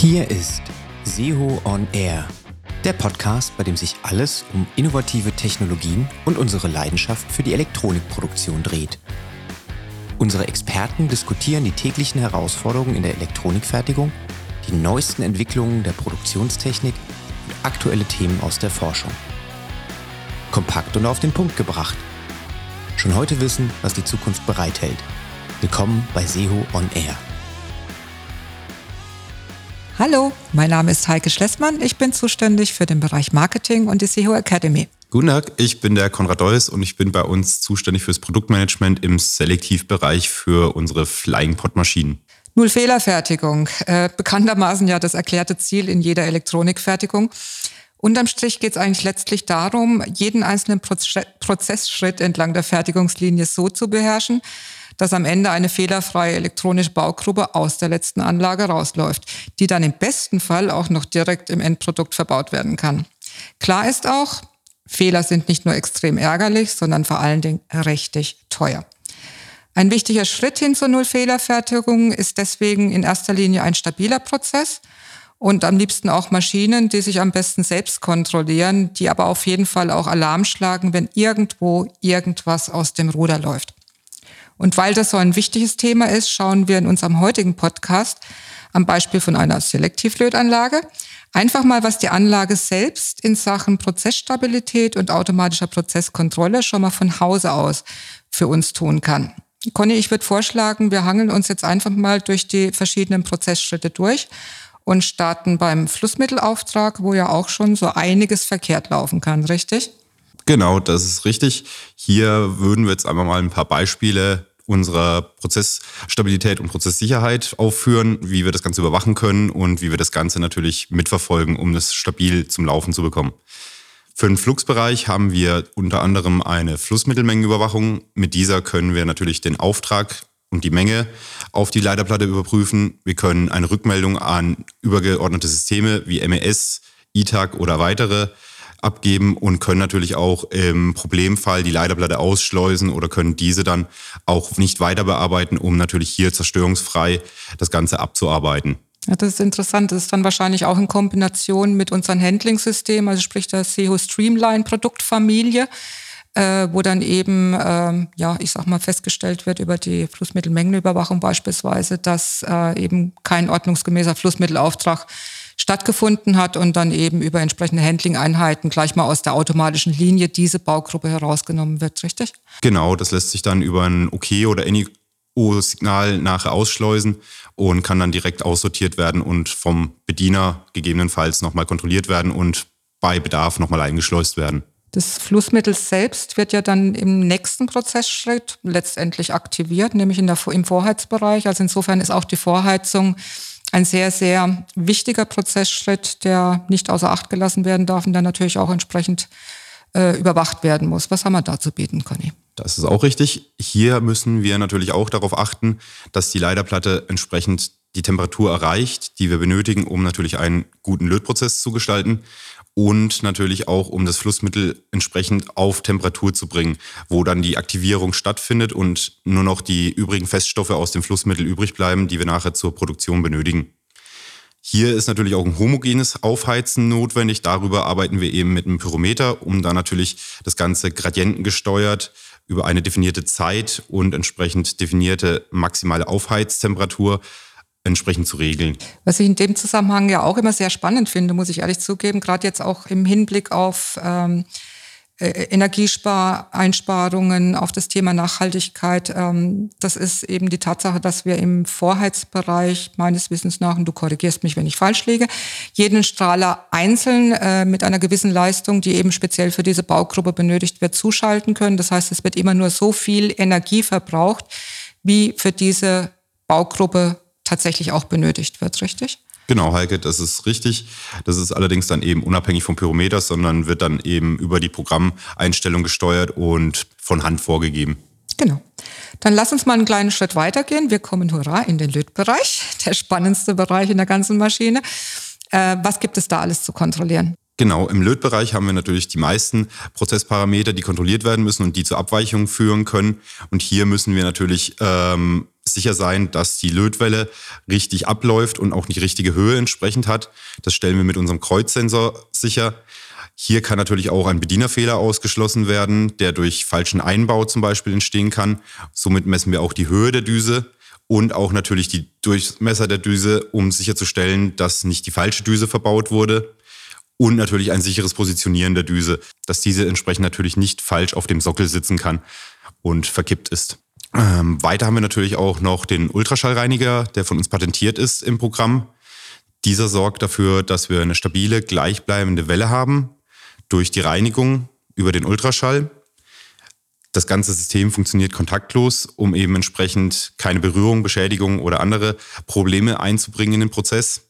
Hier ist SEO on Air, der Podcast, bei dem sich alles um innovative Technologien und unsere Leidenschaft für die Elektronikproduktion dreht. Unsere Experten diskutieren die täglichen Herausforderungen in der Elektronikfertigung, die neuesten Entwicklungen der Produktionstechnik und aktuelle Themen aus der Forschung. Kompakt und auf den Punkt gebracht. Schon heute wissen, was die Zukunft bereithält. Willkommen bei SEO on Air. Hallo, mein Name ist Heike Schlessmann. Ich bin zuständig für den Bereich Marketing und die SEO Academy. Guten Tag, ich bin der Konrad Deuss und ich bin bei uns zuständig fürs Produktmanagement im Selektivbereich für unsere Flying Pot Maschinen. Null Fehlerfertigung, äh, bekanntermaßen ja das erklärte Ziel in jeder Elektronikfertigung. Unterm Strich geht es eigentlich letztlich darum, jeden einzelnen Prozessschritt entlang der Fertigungslinie so zu beherrschen, dass am Ende eine fehlerfreie elektronische Baugruppe aus der letzten Anlage rausläuft, die dann im besten Fall auch noch direkt im Endprodukt verbaut werden kann. Klar ist auch, Fehler sind nicht nur extrem ärgerlich, sondern vor allen Dingen richtig teuer. Ein wichtiger Schritt hin zur Nullfehlerfertigung ist deswegen in erster Linie ein stabiler Prozess und am liebsten auch Maschinen, die sich am besten selbst kontrollieren, die aber auf jeden Fall auch Alarm schlagen, wenn irgendwo irgendwas aus dem Ruder läuft. Und weil das so ein wichtiges Thema ist, schauen wir in unserem heutigen Podcast am Beispiel von einer Selektivlötanlage einfach mal, was die Anlage selbst in Sachen Prozessstabilität und automatischer Prozesskontrolle schon mal von Hause aus für uns tun kann. Conny, ich würde vorschlagen, wir hangeln uns jetzt einfach mal durch die verschiedenen Prozessschritte durch und starten beim Flussmittelauftrag, wo ja auch schon so einiges verkehrt laufen kann, richtig? Genau, das ist richtig. Hier würden wir jetzt einfach mal ein paar Beispiele unserer Prozessstabilität und Prozesssicherheit aufführen, wie wir das Ganze überwachen können und wie wir das Ganze natürlich mitverfolgen, um das stabil zum Laufen zu bekommen. Für den Fluxbereich haben wir unter anderem eine Flussmittelmengenüberwachung. Mit dieser können wir natürlich den Auftrag und die Menge auf die Leiterplatte überprüfen. Wir können eine Rückmeldung an übergeordnete Systeme wie MES, ITAG oder weitere abgeben und können natürlich auch im Problemfall die Leiterplatte ausschleusen oder können diese dann auch nicht weiter bearbeiten, um natürlich hier zerstörungsfrei das Ganze abzuarbeiten. Ja, das ist interessant. Das ist dann wahrscheinlich auch in Kombination mit unserem Handling-System, also sprich der SEO Streamline Produktfamilie, äh, wo dann eben, äh, ja, ich sag mal, festgestellt wird über die Flussmittelmengenüberwachung beispielsweise, dass äh, eben kein ordnungsgemäßer Flussmittelauftrag stattgefunden hat und dann eben über entsprechende Handling-Einheiten gleich mal aus der automatischen Linie diese Baugruppe herausgenommen wird, richtig? Genau, das lässt sich dann über ein OK oder NIO-Signal nachher ausschleusen und kann dann direkt aussortiert werden und vom Bediener gegebenenfalls nochmal kontrolliert werden und bei Bedarf nochmal eingeschleust werden. Das Flussmittel selbst wird ja dann im nächsten Prozessschritt letztendlich aktiviert, nämlich in der, im Vorheizbereich. Also insofern ist auch die Vorheizung ein sehr, sehr wichtiger Prozessschritt, der nicht außer Acht gelassen werden darf und der natürlich auch entsprechend äh, überwacht werden muss. Was haben wir da zu bieten, Conny? Das ist auch richtig. Hier müssen wir natürlich auch darauf achten, dass die Leiterplatte entsprechend die Temperatur erreicht, die wir benötigen, um natürlich einen guten Lötprozess zu gestalten und natürlich auch, um das Flussmittel entsprechend auf Temperatur zu bringen, wo dann die Aktivierung stattfindet und nur noch die übrigen Feststoffe aus dem Flussmittel übrig bleiben, die wir nachher zur Produktion benötigen. Hier ist natürlich auch ein homogenes Aufheizen notwendig. Darüber arbeiten wir eben mit einem Pyrometer, um dann natürlich das Ganze gradientengesteuert über eine definierte Zeit und entsprechend definierte maximale Aufheiztemperatur entsprechend zu regeln. Was ich in dem Zusammenhang ja auch immer sehr spannend finde, muss ich ehrlich zugeben, gerade jetzt auch im Hinblick auf ähm, äh, Energiespareinsparungen, auf das Thema Nachhaltigkeit. Ähm, das ist eben die Tatsache, dass wir im Vorheizbereich meines Wissens nach, und du korrigierst mich, wenn ich falsch liege, jeden Strahler einzeln äh, mit einer gewissen Leistung, die eben speziell für diese Baugruppe benötigt wird, zuschalten können. Das heißt, es wird immer nur so viel Energie verbraucht, wie für diese Baugruppe tatsächlich auch benötigt wird, richtig? Genau, Heike, das ist richtig. Das ist allerdings dann eben unabhängig vom Pyrometer, sondern wird dann eben über die Programmeinstellung gesteuert und von Hand vorgegeben. Genau. Dann lass uns mal einen kleinen Schritt weitergehen. Wir kommen, hurra, in den Lötbereich, der spannendste Bereich in der ganzen Maschine. Äh, was gibt es da alles zu kontrollieren? Genau, im Lötbereich haben wir natürlich die meisten Prozessparameter, die kontrolliert werden müssen und die zu Abweichungen führen können. Und hier müssen wir natürlich ähm, sicher sein, dass die Lötwelle richtig abläuft und auch die richtige Höhe entsprechend hat. Das stellen wir mit unserem Kreuzsensor sicher. Hier kann natürlich auch ein Bedienerfehler ausgeschlossen werden, der durch falschen Einbau zum Beispiel entstehen kann. Somit messen wir auch die Höhe der Düse und auch natürlich die Durchmesser der Düse, um sicherzustellen, dass nicht die falsche Düse verbaut wurde. Und natürlich ein sicheres Positionieren der Düse, dass diese entsprechend natürlich nicht falsch auf dem Sockel sitzen kann und verkippt ist. Ähm, weiter haben wir natürlich auch noch den Ultraschallreiniger, der von uns patentiert ist im Programm. Dieser sorgt dafür, dass wir eine stabile, gleichbleibende Welle haben durch die Reinigung über den Ultraschall. Das ganze System funktioniert kontaktlos, um eben entsprechend keine Berührung, Beschädigung oder andere Probleme einzubringen in den Prozess.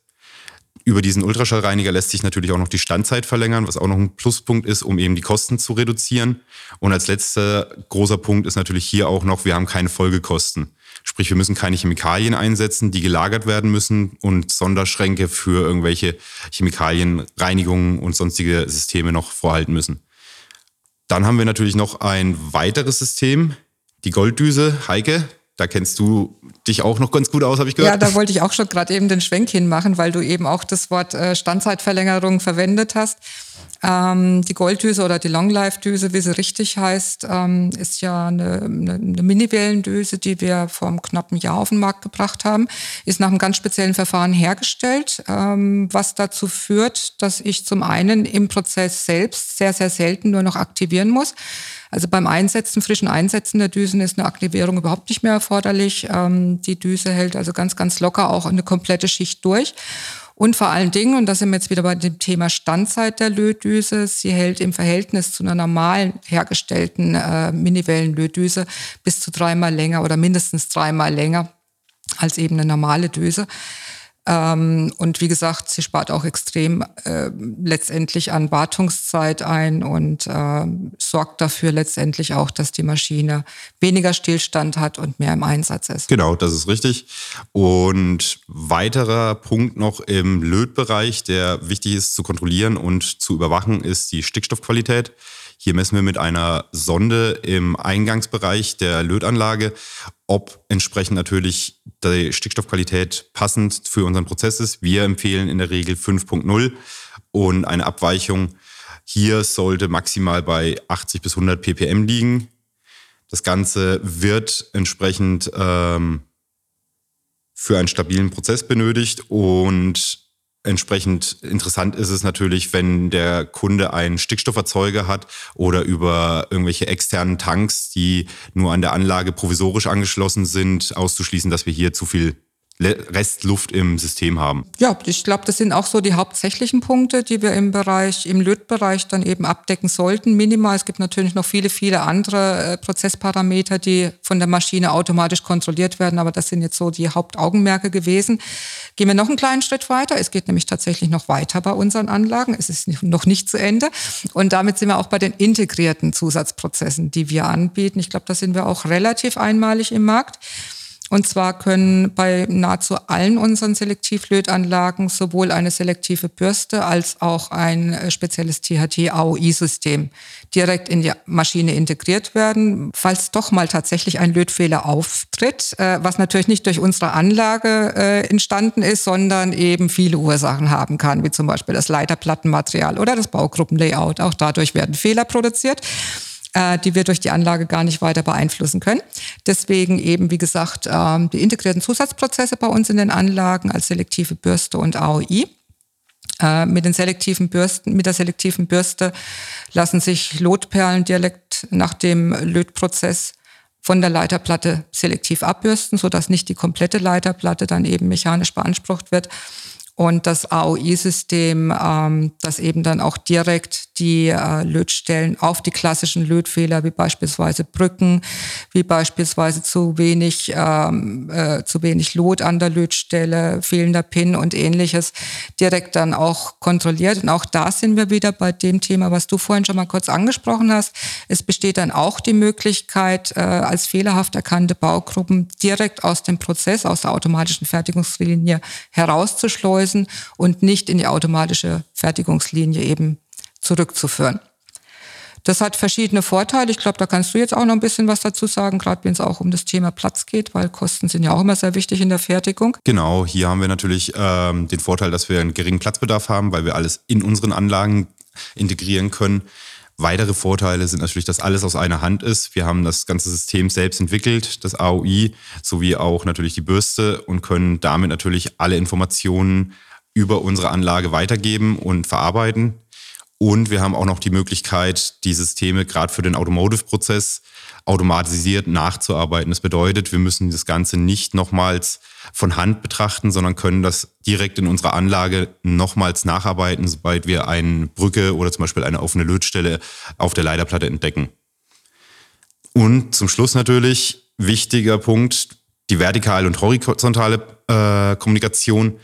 Über diesen Ultraschallreiniger lässt sich natürlich auch noch die Standzeit verlängern, was auch noch ein Pluspunkt ist, um eben die Kosten zu reduzieren. Und als letzter großer Punkt ist natürlich hier auch noch, wir haben keine Folgekosten. Sprich, wir müssen keine Chemikalien einsetzen, die gelagert werden müssen und Sonderschränke für irgendwelche Chemikalienreinigungen und sonstige Systeme noch vorhalten müssen. Dann haben wir natürlich noch ein weiteres System, die Golddüse. Heike, da kennst du dich auch noch ganz gut aus, habe ich gehört. Ja, da wollte ich auch schon gerade eben den Schwenk hinmachen, weil du eben auch das Wort äh, Standzeitverlängerung verwendet hast. Ähm, die Golddüse oder die Longlife-Düse, wie sie richtig heißt, ähm, ist ja eine, eine, eine Mini-Wellendüse, die wir vor einem knappen Jahr auf den Markt gebracht haben. Ist nach einem ganz speziellen Verfahren hergestellt, ähm, was dazu führt, dass ich zum einen im Prozess selbst sehr, sehr selten nur noch aktivieren muss. Also beim Einsetzen, frischen Einsetzen der Düsen ist eine Aktivierung überhaupt nicht mehr erforderlich. Ähm, die Düse hält also ganz, ganz locker auch eine komplette Schicht durch. Und vor allen Dingen, und da sind wir jetzt wieder bei dem Thema Standzeit der Lötdüse, sie hält im Verhältnis zu einer normalen hergestellten äh, Miniwellen-Lötdüse bis zu dreimal länger oder mindestens dreimal länger als eben eine normale Düse. Ähm, und wie gesagt, sie spart auch extrem äh, letztendlich an Wartungszeit ein und äh, sorgt dafür letztendlich auch, dass die Maschine weniger Stillstand hat und mehr im Einsatz ist. Genau, das ist richtig. Und weiterer Punkt noch im Lötbereich, der wichtig ist zu kontrollieren und zu überwachen, ist die Stickstoffqualität. Hier messen wir mit einer Sonde im Eingangsbereich der Lötanlage, ob entsprechend natürlich die Stickstoffqualität passend für unseren Prozess ist. Wir empfehlen in der Regel 5.0 und eine Abweichung hier sollte maximal bei 80 bis 100 ppm liegen. Das Ganze wird entsprechend ähm, für einen stabilen Prozess benötigt und Entsprechend interessant ist es natürlich, wenn der Kunde einen Stickstofferzeuger hat oder über irgendwelche externen Tanks, die nur an der Anlage provisorisch angeschlossen sind, auszuschließen, dass wir hier zu viel Restluft im System haben. Ja, ich glaube, das sind auch so die hauptsächlichen Punkte, die wir im Bereich, im Lötbereich dann eben abdecken sollten. Minimal. Es gibt natürlich noch viele, viele andere äh, Prozessparameter, die von der Maschine automatisch kontrolliert werden, aber das sind jetzt so die Hauptaugenmerke gewesen. Gehen wir noch einen kleinen Schritt weiter. Es geht nämlich tatsächlich noch weiter bei unseren Anlagen. Es ist noch nicht zu Ende. Und damit sind wir auch bei den integrierten Zusatzprozessen, die wir anbieten. Ich glaube, da sind wir auch relativ einmalig im Markt. Und zwar können bei nahezu allen unseren Selektivlötanlagen sowohl eine selektive Bürste als auch ein äh, spezielles THT-AOI-System direkt in die Maschine integriert werden, falls doch mal tatsächlich ein Lötfehler auftritt, äh, was natürlich nicht durch unsere Anlage äh, entstanden ist, sondern eben viele Ursachen haben kann, wie zum Beispiel das Leiterplattenmaterial oder das Baugruppenlayout. Auch dadurch werden Fehler produziert äh, die wir durch die Anlage gar nicht weiter beeinflussen können. Deswegen eben, wie gesagt, äh, die integrierten Zusatzprozesse bei uns in den Anlagen als selektive Bürste und AOI. Äh, mit den selektiven Bürsten, mit der selektiven Bürste lassen sich Lotperlen direkt nach dem Lötprozess von der Leiterplatte selektiv abbürsten, sodass nicht die komplette Leiterplatte dann eben mechanisch beansprucht wird und das AOI-System, ähm, das eben dann auch direkt die äh, Lötstellen auf die klassischen Lötfehler, wie beispielsweise Brücken, wie beispielsweise zu wenig, ähm, äh, zu wenig Lot an der Lötstelle, fehlender Pin und ähnliches, direkt dann auch kontrolliert. Und auch da sind wir wieder bei dem Thema, was du vorhin schon mal kurz angesprochen hast. Es besteht dann auch die Möglichkeit, äh, als fehlerhaft erkannte Baugruppen direkt aus dem Prozess, aus der automatischen Fertigungslinie herauszuschleusen lösen und nicht in die automatische Fertigungslinie eben zurückzuführen. Das hat verschiedene Vorteile. Ich glaube, da kannst du jetzt auch noch ein bisschen was dazu sagen, gerade wenn es auch um das Thema Platz geht, weil Kosten sind ja auch immer sehr wichtig in der Fertigung. Genau, hier haben wir natürlich ähm, den Vorteil, dass wir einen geringen Platzbedarf haben, weil wir alles in unseren Anlagen integrieren können. Weitere Vorteile sind natürlich, dass alles aus einer Hand ist. Wir haben das ganze System selbst entwickelt, das AOI, sowie auch natürlich die Bürste und können damit natürlich alle Informationen über unsere Anlage weitergeben und verarbeiten. Und wir haben auch noch die Möglichkeit, die Systeme gerade für den Automotive-Prozess automatisiert nachzuarbeiten. Das bedeutet, wir müssen das Ganze nicht nochmals von Hand betrachten, sondern können das direkt in unserer Anlage nochmals nacharbeiten, sobald wir eine Brücke oder zum Beispiel eine offene Lötstelle auf der Leiterplatte entdecken. Und zum Schluss natürlich wichtiger Punkt, die vertikale und horizontale äh, Kommunikation.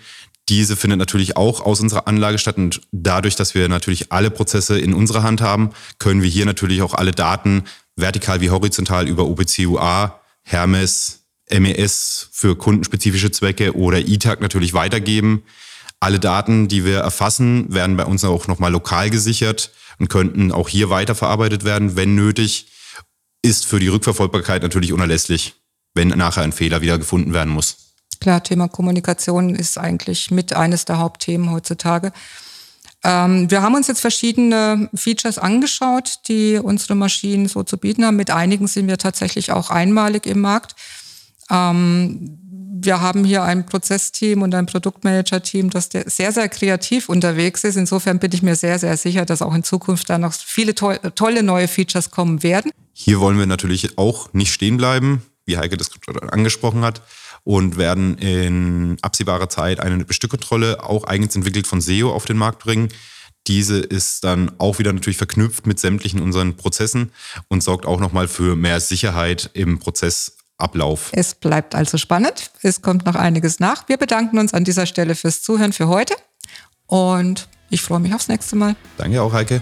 Diese findet natürlich auch aus unserer Anlage statt und dadurch, dass wir natürlich alle Prozesse in unserer Hand haben, können wir hier natürlich auch alle Daten vertikal wie horizontal über OPC-UA, Hermes, MES für kundenspezifische Zwecke oder ITAG natürlich weitergeben. Alle Daten, die wir erfassen, werden bei uns auch nochmal lokal gesichert und könnten auch hier weiterverarbeitet werden, wenn nötig. Ist für die Rückverfolgbarkeit natürlich unerlässlich, wenn nachher ein Fehler wieder gefunden werden muss. Klar, Thema Kommunikation ist eigentlich mit eines der Hauptthemen heutzutage. Ähm, wir haben uns jetzt verschiedene Features angeschaut, die unsere Maschinen so zu bieten haben. Mit einigen sind wir tatsächlich auch einmalig im Markt. Ähm, wir haben hier ein Prozessteam und ein Produktmanager-Team, das sehr, sehr kreativ unterwegs ist. Insofern bin ich mir sehr, sehr sicher, dass auch in Zukunft da noch viele to tolle neue Features kommen werden. Hier wollen wir natürlich auch nicht stehen bleiben, wie Heike das angesprochen hat und werden in absehbarer Zeit eine Bestückkontrolle, auch eigens entwickelt von SEO, auf den Markt bringen. Diese ist dann auch wieder natürlich verknüpft mit sämtlichen unseren Prozessen und sorgt auch nochmal für mehr Sicherheit im Prozessablauf. Es bleibt also spannend. Es kommt noch einiges nach. Wir bedanken uns an dieser Stelle fürs Zuhören für heute und ich freue mich aufs nächste Mal. Danke auch, Heike.